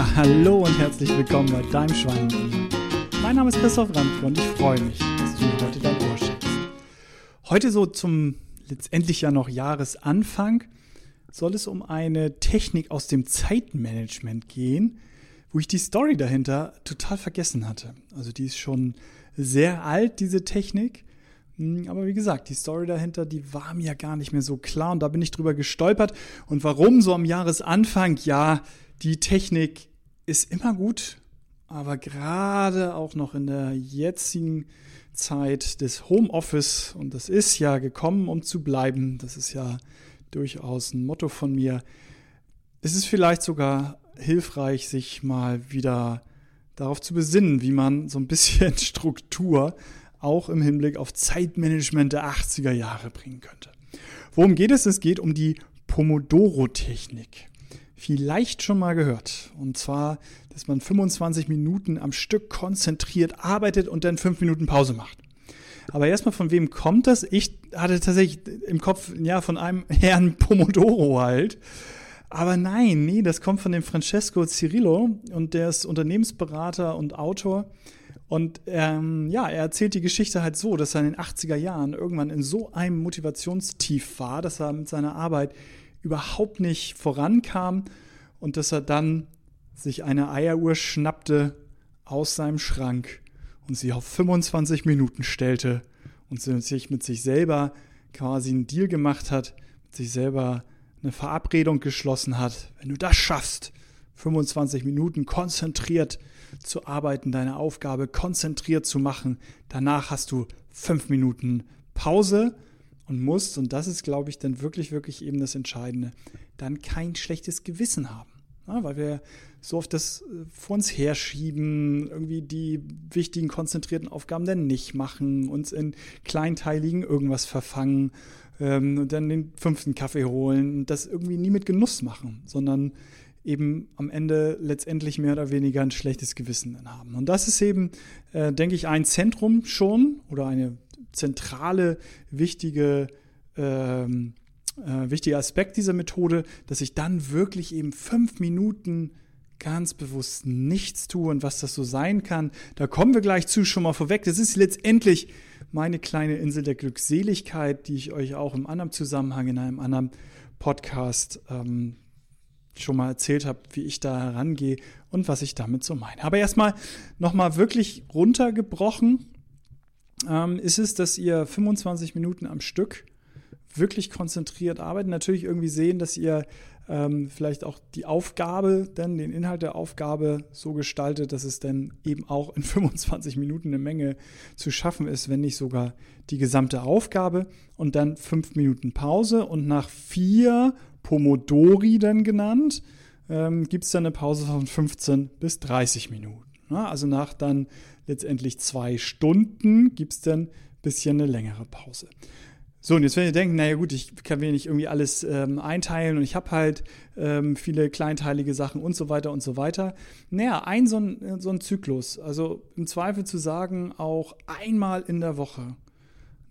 Ja, hallo und herzlich willkommen bei deinem Schwein. Mein Name ist Christoph Randke und ich freue mich, dass du mir heute dein Ohr schenkst. Heute so zum letztendlich ja noch Jahresanfang soll es um eine Technik aus dem Zeitmanagement gehen, wo ich die Story dahinter total vergessen hatte. Also die ist schon sehr alt, diese Technik. Hm, aber wie gesagt, die Story dahinter, die war mir gar nicht mehr so klar und da bin ich drüber gestolpert. Und warum so am Jahresanfang? Ja, die Technik ist immer gut, aber gerade auch noch in der jetzigen Zeit des Homeoffice, und das ist ja gekommen, um zu bleiben, das ist ja durchaus ein Motto von mir, ist es vielleicht sogar hilfreich, sich mal wieder darauf zu besinnen, wie man so ein bisschen Struktur auch im Hinblick auf Zeitmanagement der 80er Jahre bringen könnte. Worum geht es? Es geht um die Pomodoro-Technik. Vielleicht schon mal gehört. Und zwar, dass man 25 Minuten am Stück konzentriert arbeitet und dann 5 Minuten Pause macht. Aber erstmal, von wem kommt das? Ich hatte tatsächlich im Kopf, ja, von einem Herrn Pomodoro halt. Aber nein, nee, das kommt von dem Francesco Cirillo und der ist Unternehmensberater und Autor. Und ähm, ja, er erzählt die Geschichte halt so, dass er in den 80er Jahren irgendwann in so einem Motivationstief war, dass er mit seiner Arbeit überhaupt nicht vorankam und dass er dann sich eine Eieruhr schnappte aus seinem Schrank und sie auf 25 Minuten stellte und sich mit sich selber quasi einen Deal gemacht hat, mit sich selber eine Verabredung geschlossen hat. Wenn du das schaffst, 25 Minuten konzentriert zu arbeiten, deine Aufgabe konzentriert zu machen. Danach hast du fünf Minuten Pause und musst, und das ist, glaube ich, dann wirklich, wirklich eben das Entscheidende, dann kein schlechtes Gewissen haben. Ja, weil wir so oft das äh, vor uns herschieben, irgendwie die wichtigen, konzentrierten Aufgaben dann nicht machen, uns in kleinteiligen irgendwas verfangen ähm, und dann den fünften Kaffee holen und das irgendwie nie mit Genuss machen, sondern eben am Ende letztendlich mehr oder weniger ein schlechtes Gewissen haben. Und das ist eben, äh, denke ich, ein Zentrum schon oder eine zentrale, wichtige, ähm, äh, wichtiger Aspekt dieser Methode, dass ich dann wirklich eben fünf Minuten ganz bewusst nichts tue und was das so sein kann. Da kommen wir gleich zu schon mal vorweg. Das ist letztendlich meine kleine Insel der Glückseligkeit, die ich euch auch im anderen Zusammenhang in einem anderen Podcast ähm, schon mal erzählt habe, wie ich da herangehe und was ich damit so meine. Aber erstmal nochmal wirklich runtergebrochen ähm, ist es, dass ihr 25 Minuten am Stück wirklich konzentriert arbeitet. Natürlich irgendwie sehen, dass ihr ähm, vielleicht auch die Aufgabe, dann den Inhalt der Aufgabe so gestaltet, dass es dann eben auch in 25 Minuten eine Menge zu schaffen ist, wenn nicht sogar die gesamte Aufgabe und dann fünf Minuten Pause und nach vier Pomodori dann genannt, ähm, gibt es dann eine Pause von 15 bis 30 Minuten. Also nach dann letztendlich zwei Stunden gibt es dann ein bisschen eine längere Pause. So, und jetzt wenn ihr denkt, naja gut, ich kann mir nicht irgendwie alles ähm, einteilen und ich habe halt ähm, viele kleinteilige Sachen und so weiter und so weiter. Naja, ein so ein, so ein Zyklus, also im Zweifel zu sagen, auch einmal in der Woche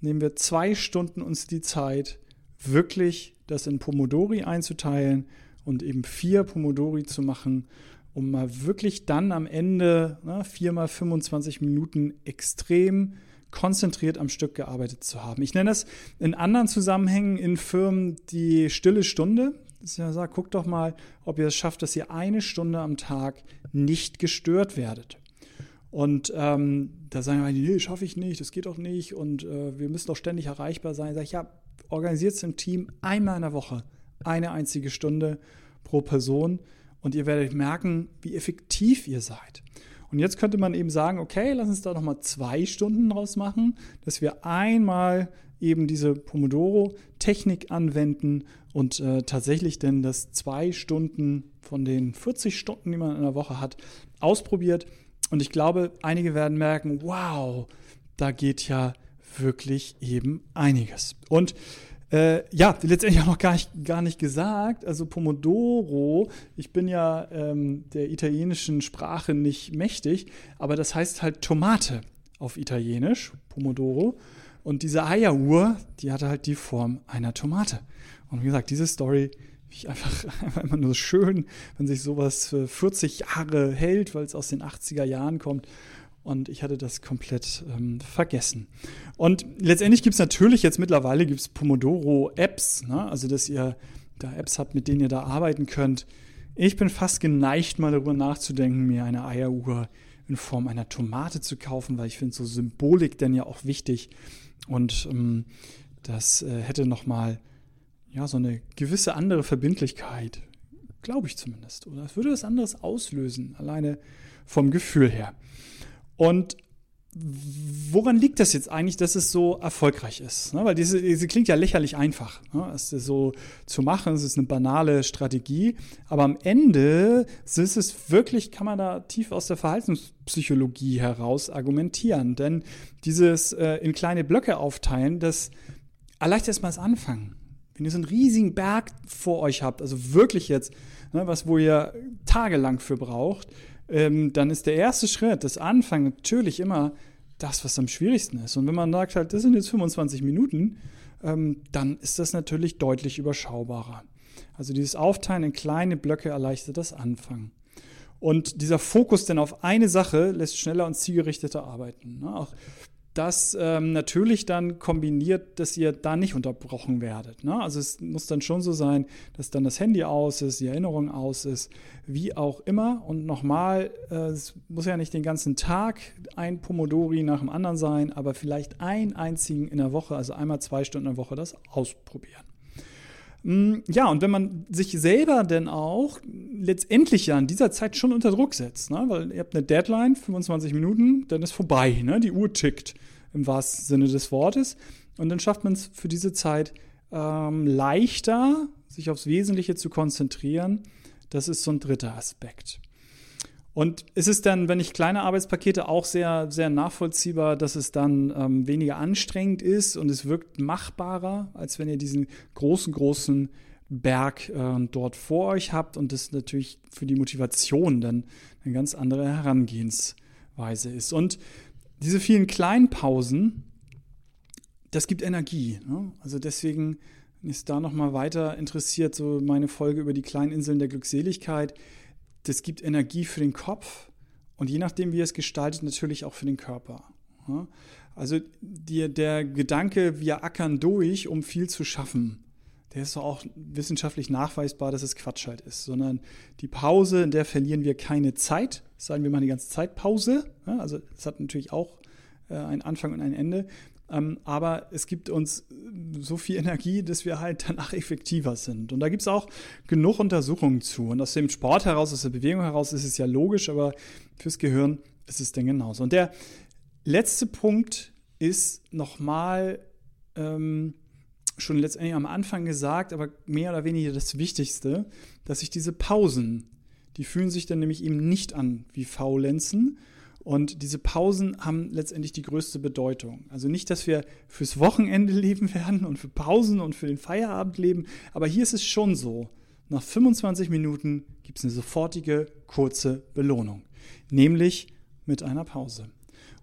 nehmen wir zwei Stunden uns die Zeit, wirklich das in Pomodori einzuteilen und eben vier Pomodori zu machen, um mal wirklich dann am Ende ne, viermal 25 Minuten extrem konzentriert am Stück gearbeitet zu haben. Ich nenne das in anderen Zusammenhängen in Firmen die stille Stunde. Das ist ja sagt, guckt doch mal, ob ihr es schafft, dass ihr eine Stunde am Tag nicht gestört werdet. Und ähm, da sagen wir, nee, schaffe ich nicht, das geht doch nicht und äh, wir müssen doch ständig erreichbar sein. Sag ich, ja, organisiert es im Team einmal in der Woche, eine einzige Stunde pro Person und ihr werdet merken, wie effektiv ihr seid. Und jetzt könnte man eben sagen, okay, lass uns da nochmal zwei Stunden draus machen, dass wir einmal eben diese Pomodoro-Technik anwenden und äh, tatsächlich denn das zwei Stunden von den 40 Stunden, die man in der Woche hat, ausprobiert. Und ich glaube, einige werden merken, wow, da geht ja wirklich eben einiges. Und äh, ja, letztendlich auch noch gar nicht, gar nicht gesagt. Also Pomodoro, ich bin ja ähm, der italienischen Sprache nicht mächtig, aber das heißt halt Tomate auf Italienisch, Pomodoro. Und diese Eieruhr, die hatte halt die Form einer Tomate. Und wie gesagt, diese Story ich einfach, einfach immer nur schön, wenn sich sowas für 40 Jahre hält, weil es aus den 80er Jahren kommt. Und ich hatte das komplett ähm, vergessen. Und letztendlich gibt es natürlich jetzt mittlerweile gibt's Pomodoro-Apps, ne? also dass ihr da Apps habt, mit denen ihr da arbeiten könnt. Ich bin fast geneigt, mal darüber nachzudenken, mir eine Eieruhr in Form einer Tomate zu kaufen, weil ich finde so Symbolik denn ja auch wichtig. Und ähm, das äh, hätte nochmal ja, so eine gewisse andere Verbindlichkeit, glaube ich zumindest. Oder es würde was anderes auslösen, alleine vom Gefühl her. Und woran liegt das jetzt eigentlich, dass es so erfolgreich ist? Ne? Weil diese, diese klingt ja lächerlich einfach. Ne? Es so zu machen, es ist eine banale Strategie, aber am Ende ist es wirklich, kann man da tief aus der Verhaltenspsychologie heraus argumentieren. Denn dieses äh, in kleine Blöcke aufteilen, das erleichtert erstmal das Anfangen. Wenn ihr so einen riesigen Berg vor euch habt, also wirklich jetzt, ne, was wo ihr tagelang für braucht, ähm, dann ist der erste Schritt, das Anfangen, natürlich immer das, was am schwierigsten ist. Und wenn man sagt, halt, das sind jetzt 25 Minuten, ähm, dann ist das natürlich deutlich überschaubarer. Also dieses Aufteilen in kleine Blöcke erleichtert das Anfangen. Und dieser Fokus denn auf eine Sache lässt schneller und zielgerichteter arbeiten. Ne? Auch das ähm, natürlich dann kombiniert, dass ihr da nicht unterbrochen werdet. Ne? Also es muss dann schon so sein, dass dann das Handy aus ist, die Erinnerung aus ist, wie auch immer. Und nochmal, äh, es muss ja nicht den ganzen Tag ein Pomodori nach dem anderen sein, aber vielleicht einen einzigen in der Woche, also einmal zwei Stunden in der Woche, das ausprobieren. Mm, ja, und wenn man sich selber denn auch letztendlich ja in dieser Zeit schon unter Druck setzt, ne? weil ihr habt eine Deadline, 25 Minuten, dann ist vorbei, ne? die Uhr tickt im wahrsten Sinne des Wortes. Und dann schafft man es für diese Zeit ähm, leichter, sich aufs Wesentliche zu konzentrieren. Das ist so ein dritter Aspekt. Und es ist dann, wenn ich kleine Arbeitspakete auch sehr, sehr nachvollziehbar, dass es dann ähm, weniger anstrengend ist und es wirkt machbarer, als wenn ihr diesen großen, großen Berg äh, dort vor euch habt und das natürlich für die Motivation dann eine ganz andere Herangehensweise ist. Und diese vielen kleinen Pausen, das gibt Energie. Ne? Also deswegen ist da nochmal weiter interessiert, so meine Folge über die kleinen Inseln der Glückseligkeit. Das gibt Energie für den Kopf und je nachdem, wie ihr es gestaltet, natürlich auch für den Körper. Also die, der Gedanke, wir ackern durch, um viel zu schaffen, der ist doch auch wissenschaftlich nachweisbar, dass es Quatsch halt ist, sondern die Pause, in der verlieren wir keine Zeit, sagen wir mal die ganze Zeit Pause. Also es hat natürlich auch äh, einen Anfang und ein Ende. Ähm, aber es gibt uns so viel Energie, dass wir halt danach effektiver sind. Und da gibt es auch genug Untersuchungen zu. Und aus dem Sport heraus, aus der Bewegung heraus ist es ja logisch, aber fürs Gehirn ist es denn genauso. Und der letzte Punkt ist nochmal ähm, schon letztendlich am Anfang gesagt, aber mehr oder weniger das Wichtigste, dass sich diese Pausen, die fühlen sich dann nämlich eben nicht an wie Faulenzen. Und diese Pausen haben letztendlich die größte Bedeutung. Also nicht, dass wir fürs Wochenende leben werden und für Pausen und für den Feierabend leben, aber hier ist es schon so. Nach 25 Minuten gibt es eine sofortige, kurze Belohnung, nämlich mit einer Pause.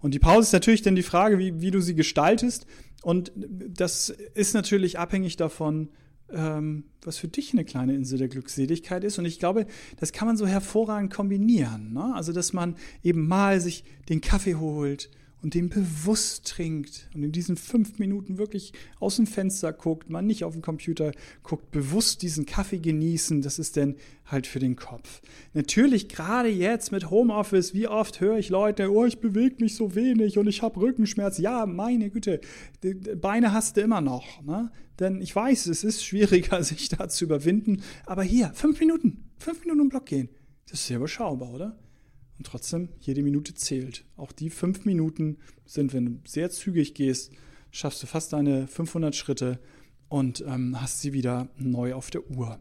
Und die Pause ist natürlich dann die Frage, wie, wie du sie gestaltest. Und das ist natürlich abhängig davon, ähm, was für dich eine kleine Insel der Glückseligkeit ist. Und ich glaube, das kann man so hervorragend kombinieren. Ne? Also, dass man eben mal sich den Kaffee holt und den bewusst trinkt und in diesen fünf Minuten wirklich aus dem Fenster guckt, man nicht auf den Computer guckt, bewusst diesen Kaffee genießen, das ist denn halt für den Kopf. Natürlich gerade jetzt mit Homeoffice, wie oft höre ich Leute, oh, ich bewege mich so wenig und ich habe Rückenschmerz. Ja, meine Güte, Beine hast du immer noch. Ne? Denn ich weiß, es ist schwieriger, sich da zu überwinden. Aber hier, fünf Minuten, fünf Minuten im Block gehen, das ist sehr überschaubar, oder? Und trotzdem, jede Minute zählt. Auch die fünf Minuten sind, wenn du sehr zügig gehst, schaffst du fast deine 500 Schritte und ähm, hast sie wieder neu auf der Uhr.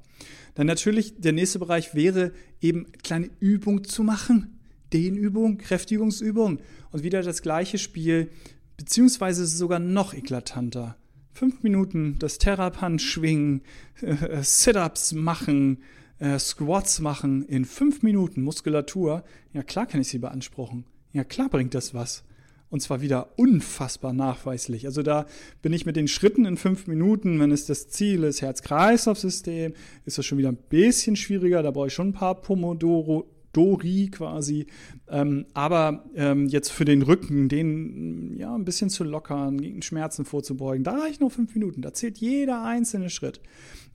Dann natürlich, der nächste Bereich wäre eben kleine Übung zu machen. Dehnübung, Kräftigungsübung und wieder das gleiche Spiel, beziehungsweise sogar noch eklatanter. Fünf Minuten das Terrapan schwingen, äh, Sit-ups machen, äh, Squats machen in fünf Minuten Muskulatur, ja klar kann ich sie beanspruchen. Ja klar bringt das was. und zwar wieder unfassbar nachweislich. Also da bin ich mit den Schritten in fünf Minuten, wenn es das Ziel ist, Herz-Kreislauf-System, ist das schon wieder ein bisschen schwieriger. Da brauche ich schon ein paar Pomodoro. Dori quasi. Ähm, aber ähm, jetzt für den Rücken, den ja ein bisschen zu lockern, gegen Schmerzen vorzubeugen, da reicht nur fünf Minuten. Da zählt jeder einzelne Schritt.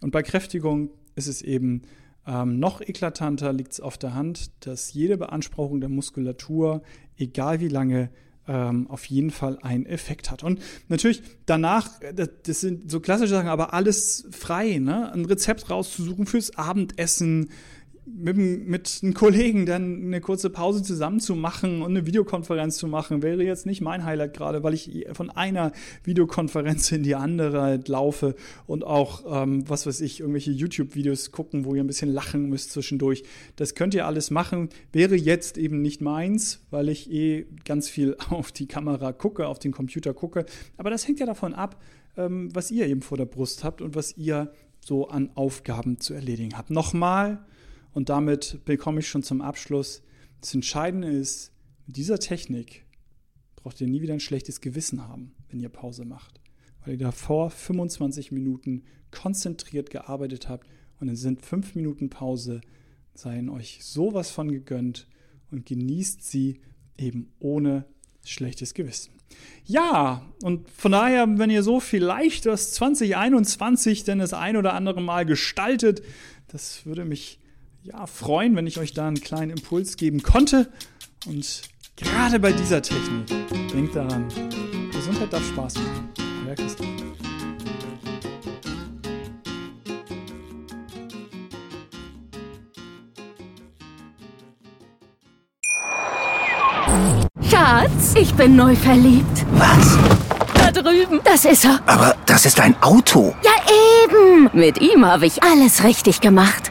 Und bei Kräftigung ist es eben ähm, noch eklatanter, liegt es auf der Hand, dass jede Beanspruchung der Muskulatur, egal wie lange, ähm, auf jeden Fall einen Effekt hat. Und natürlich danach, äh, das, sind so klassische Sachen, aber alles frei, ne? Ein Rezept rauszusuchen fürs Abendessen, mit, mit einem Kollegen dann eine kurze Pause zusammen zu machen und eine Videokonferenz zu machen, wäre jetzt nicht mein Highlight gerade, weil ich von einer Videokonferenz in die andere halt laufe und auch, ähm, was weiß ich, irgendwelche YouTube-Videos gucken, wo ihr ein bisschen lachen müsst zwischendurch. Das könnt ihr alles machen, wäre jetzt eben nicht meins, weil ich eh ganz viel auf die Kamera gucke, auf den Computer gucke. Aber das hängt ja davon ab, ähm, was ihr eben vor der Brust habt und was ihr so an Aufgaben zu erledigen habt. Nochmal, und damit bekomme ich schon zum Abschluss. Das Entscheidende ist, mit dieser Technik braucht ihr nie wieder ein schlechtes Gewissen haben, wenn ihr Pause macht. Weil ihr davor 25 Minuten konzentriert gearbeitet habt und dann sind 5 Minuten Pause, seien euch sowas von gegönnt und genießt sie eben ohne schlechtes Gewissen. Ja, und von daher, wenn ihr so vielleicht das 2021 denn das ein oder andere Mal gestaltet, das würde mich ja, freuen, wenn ich euch da einen kleinen Impuls geben konnte. Und gerade bei dieser Technik, denkt daran, Gesundheit darf Spaß machen. Euer Christoph. Schatz, ich bin neu verliebt. Was? Da drüben. Das ist er. Aber das ist ein Auto. Ja, eben. Mit ihm habe ich alles richtig gemacht.